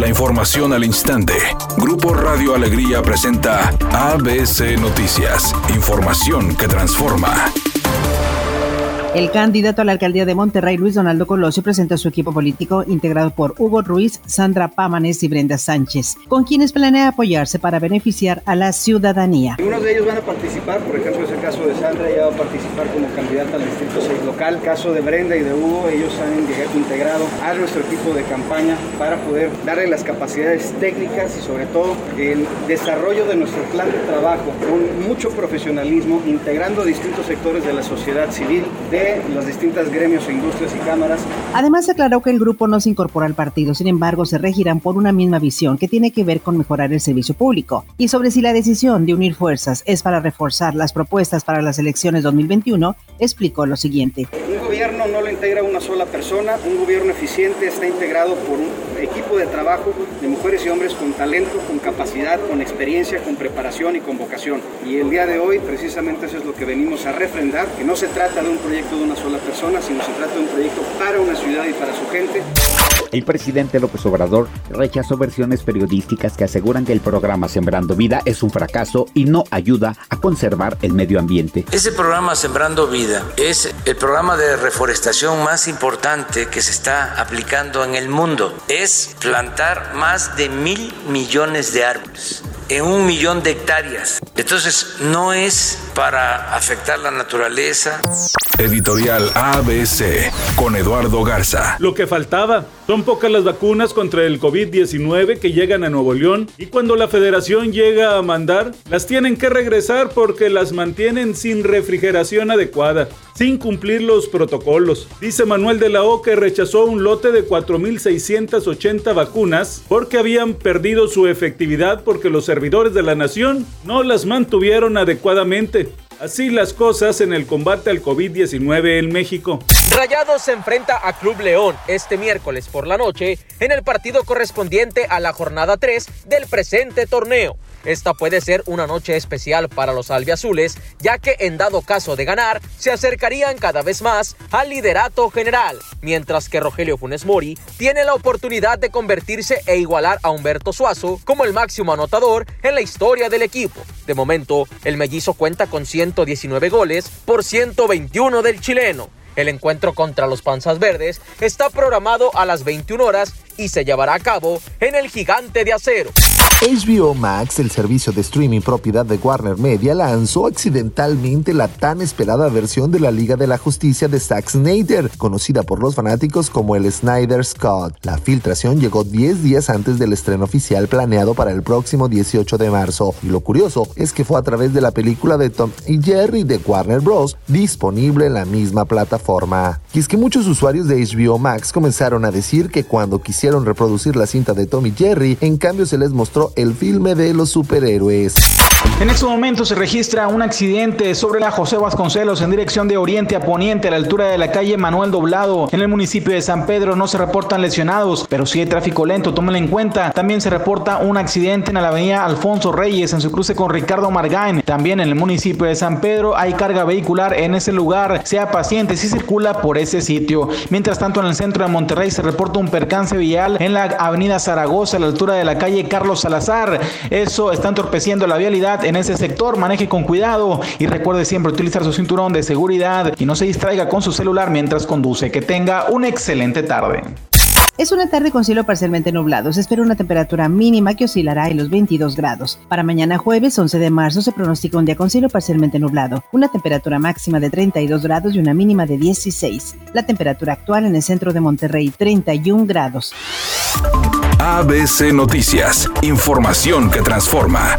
La información al instante. Grupo Radio Alegría presenta ABC Noticias. Información que transforma. El candidato a la alcaldía de Monterrey, Luis Donaldo Colosio, presenta su equipo político integrado por Hugo Ruiz, Sandra Pámanes y Brenda Sánchez, con quienes planea apoyarse para beneficiar a la ciudadanía. Algunos de ellos van a participar, por ejemplo, caso de Sandra, ella va a participar como candidata al Distrito 6 local. Caso de Brenda y de Hugo, ellos han integrado a nuestro equipo de campaña para poder darle las capacidades técnicas y sobre todo el desarrollo de nuestro plan de trabajo con mucho profesionalismo, integrando distintos sectores de la sociedad civil, de las distintas gremios, industrias y cámaras. Además, aclaró que el grupo no se incorpora al partido, sin embargo, se regirán por una misma visión que tiene que ver con mejorar el servicio público. Y sobre si la decisión de unir fuerzas es para reforzar las propuestas para las elecciones 2021, explicó lo siguiente. Un gobierno no lo integra una sola persona, un gobierno eficiente está integrado por un equipo de trabajo de mujeres y hombres con talento, con capacidad, con experiencia, con preparación y con vocación. Y el día de hoy precisamente eso es lo que venimos a refrendar, que no se trata de un proyecto de una sola persona, sino se trata de un proyecto para una ciudad y para su gente. El presidente López Obrador rechazó versiones periodísticas que aseguran que el programa Sembrando Vida es un fracaso y no ayuda a conservar el medio ambiente. Ese programa Sembrando Vida es el programa de reforestación más importante que se está aplicando en el mundo. Es plantar más de mil millones de árboles en un millón de hectáreas. Entonces no es para afectar la naturaleza. Editorial ABC con Eduardo Garza. Lo que faltaba. Son pocas las vacunas contra el COVID-19 que llegan a Nuevo León y cuando la federación llega a mandar, las tienen que regresar porque las mantienen sin refrigeración adecuada, sin cumplir los protocolos. Dice Manuel de la O que rechazó un lote de 4.680 vacunas porque habían perdido su efectividad porque los servidores de la nación no las mantuvieron adecuadamente. Así las cosas en el combate al COVID-19 en México. Rayados se enfrenta a Club León este miércoles por la noche en el partido correspondiente a la jornada 3 del presente torneo. Esta puede ser una noche especial para los albiazules, ya que en dado caso de ganar, se acercarían cada vez más al liderato general, mientras que Rogelio Funes Mori tiene la oportunidad de convertirse e igualar a Humberto Suazo como el máximo anotador en la historia del equipo. De momento, el mellizo cuenta con 119 goles por 121 del chileno. El encuentro contra los Panzas Verdes está programado a las 21 horas y se llevará a cabo en el Gigante de Acero. HBO Max, el servicio de streaming propiedad de Warner Media, lanzó accidentalmente la tan esperada versión de la Liga de la Justicia de Zack Snyder, conocida por los fanáticos como el Snyder Scott. La filtración llegó 10 días antes del estreno oficial planeado para el próximo 18 de marzo, y lo curioso es que fue a través de la película de Tom y Jerry de Warner Bros. disponible en la misma plataforma. Y es que muchos usuarios de HBO Max comenzaron a decir que cuando quisieron reproducir la cinta de Tom y Jerry, en cambio se les mostró el filme de los superhéroes. En este momento se registra un accidente sobre la José Vasconcelos en dirección de oriente a poniente a la altura de la calle Manuel Doblado. En el municipio de San Pedro no se reportan lesionados, pero sí hay tráfico lento, tómenlo en cuenta. También se reporta un accidente en la avenida Alfonso Reyes en su cruce con Ricardo Margain. También en el municipio de San Pedro hay carga vehicular en ese lugar. Sea paciente si circula por ese sitio. Mientras tanto en el centro de Monterrey se reporta un percance vial en la avenida Zaragoza a la altura de la calle Carlos Salazar. Eso está entorpeciendo la vialidad en ese sector, maneje con cuidado y recuerde siempre utilizar su cinturón de seguridad y no se distraiga con su celular mientras conduce. Que tenga una excelente tarde. Es una tarde con cielo parcialmente nublado. Se espera una temperatura mínima que oscilará en los 22 grados. Para mañana jueves 11 de marzo se pronostica un día con cielo parcialmente nublado. Una temperatura máxima de 32 grados y una mínima de 16. La temperatura actual en el centro de Monterrey 31 grados. ABC Noticias. Información que transforma.